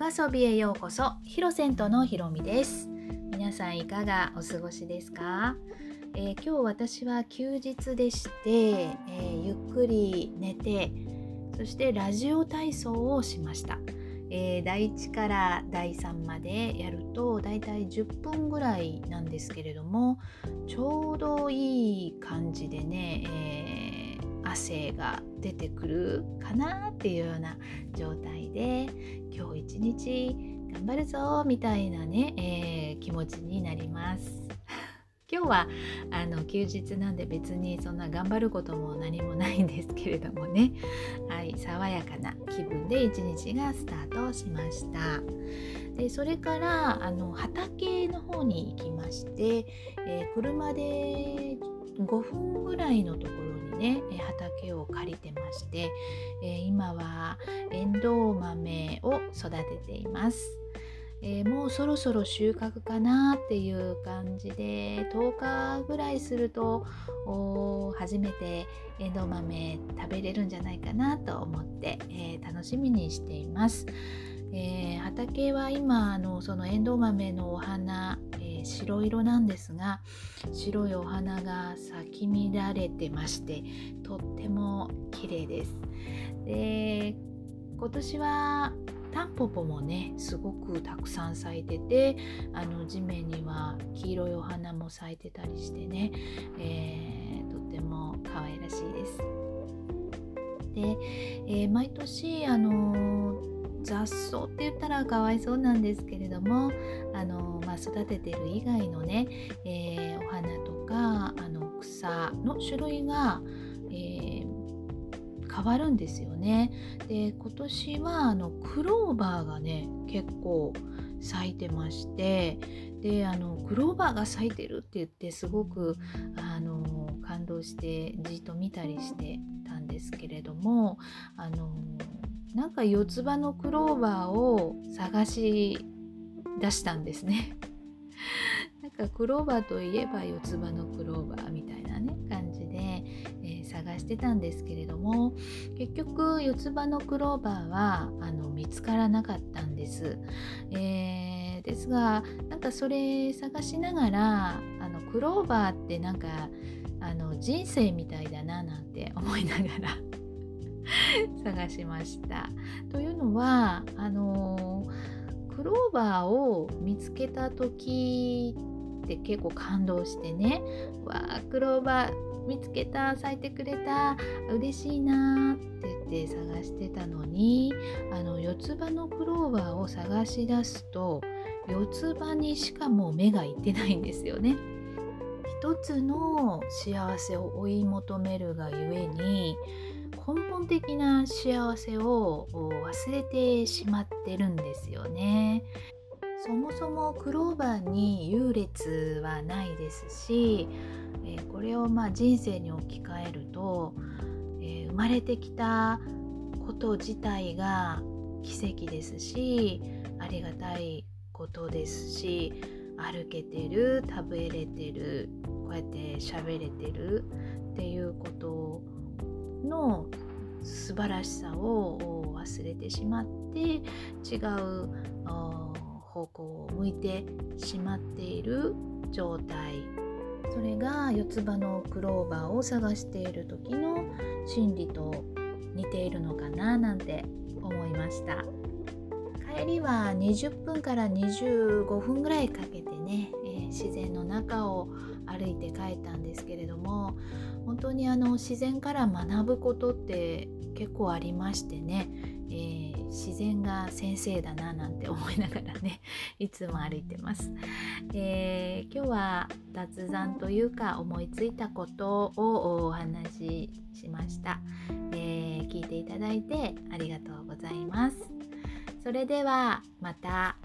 がそびへようこそヒロセントのひろみです。皆さんいかがお過ごしですか、えー、今日私は休日でして、えー、ゆっくり寝てそしてラジオ体操をしました、えー、第1から第3までやるとだいたい10分ぐらいなんですけれどもちょうどいい感じでね、えー汗が出てくるかなっていうような状態で日一日頑張るぞみたいなね、えー、気持ちになります。今日はあの休日なんで別にそんな頑張ることも何もないんですけれどもね、はい、爽やかな気分で一日がスタートしました。でそれからあの畑の方に行きまして、えー、車で5分ぐらいのところにね畑を借りてまして、え今はエンドウ豆を育てています。えー、もうそろそろ収穫かなっていう感じで10日ぐらいすると初めてエンドウ豆食べれるんじゃないかなと思って、えー、楽しみにしています。えー、畑は今あのそのエンドウ豆のお花、白色なんですが白いお花が咲き乱れてましてとっても綺麗です。で今年はタンポポもねすごくたくさん咲いててあの地面には黄色いお花も咲いてたりしてね、えー、とっても可愛らしいです。で、えー、毎年あの雑草って言ったらかわいそうなんですけれどもあの、まあ、育ててる以外のね、えー、お花とかあの草の種類が、えー、変わるんですよね。で今年はあのクローバーがね結構咲いてましてであのクローバーが咲いてるって言ってすごくあの感動してじっと見たりしてたんですけれどもあのなんか四つ葉のクローバーを探し出したんですね。なんかクローバーといえば四つ葉のクローバーみたいなね感じで、えー、探してたんですけれども結局四つ葉のクローバーはあの見つからなかったんです。えー、ですがなんかそれ探しながらあのクローバーってなんかあの人生みたいだななんて思いながら探しました。というのはあのクローバーを見つけた時って結構感動してね「わあクローバー見つけた咲いてくれた嬉しいな」って言って探してたのにあの四つ葉のクローバーを探し出すと四つ葉にしかもう目がいってないんですよね。一つの幸せを追い求めるがゆえに根本的な幸せを忘れてしまってるんですよね。そもそもクローバーに優劣はないですし、え、これをま人生に置き換えると、え、生まれてきたこと自体が奇跡ですしありがたいことですし歩けてる食べれてるこうやって喋れてるっていうことの素晴らしさを忘れてしまって違う方向を向いてしまっている状態。それが四つ葉のクローバーを探している時の心理と似ているのかななんて思いました。帰りは20分から25分ぐらいかけてね、えー、自然の中を歩いて帰ったんですけれども本当にあの自然から学ぶことって結構ありましてね、えー、自然が先生だななんて思いながらね いつも歩いてます、えー、今日は雑談というか思いついたことをお話ししました、えー、聞いていただいてありがとうございます。それではまた。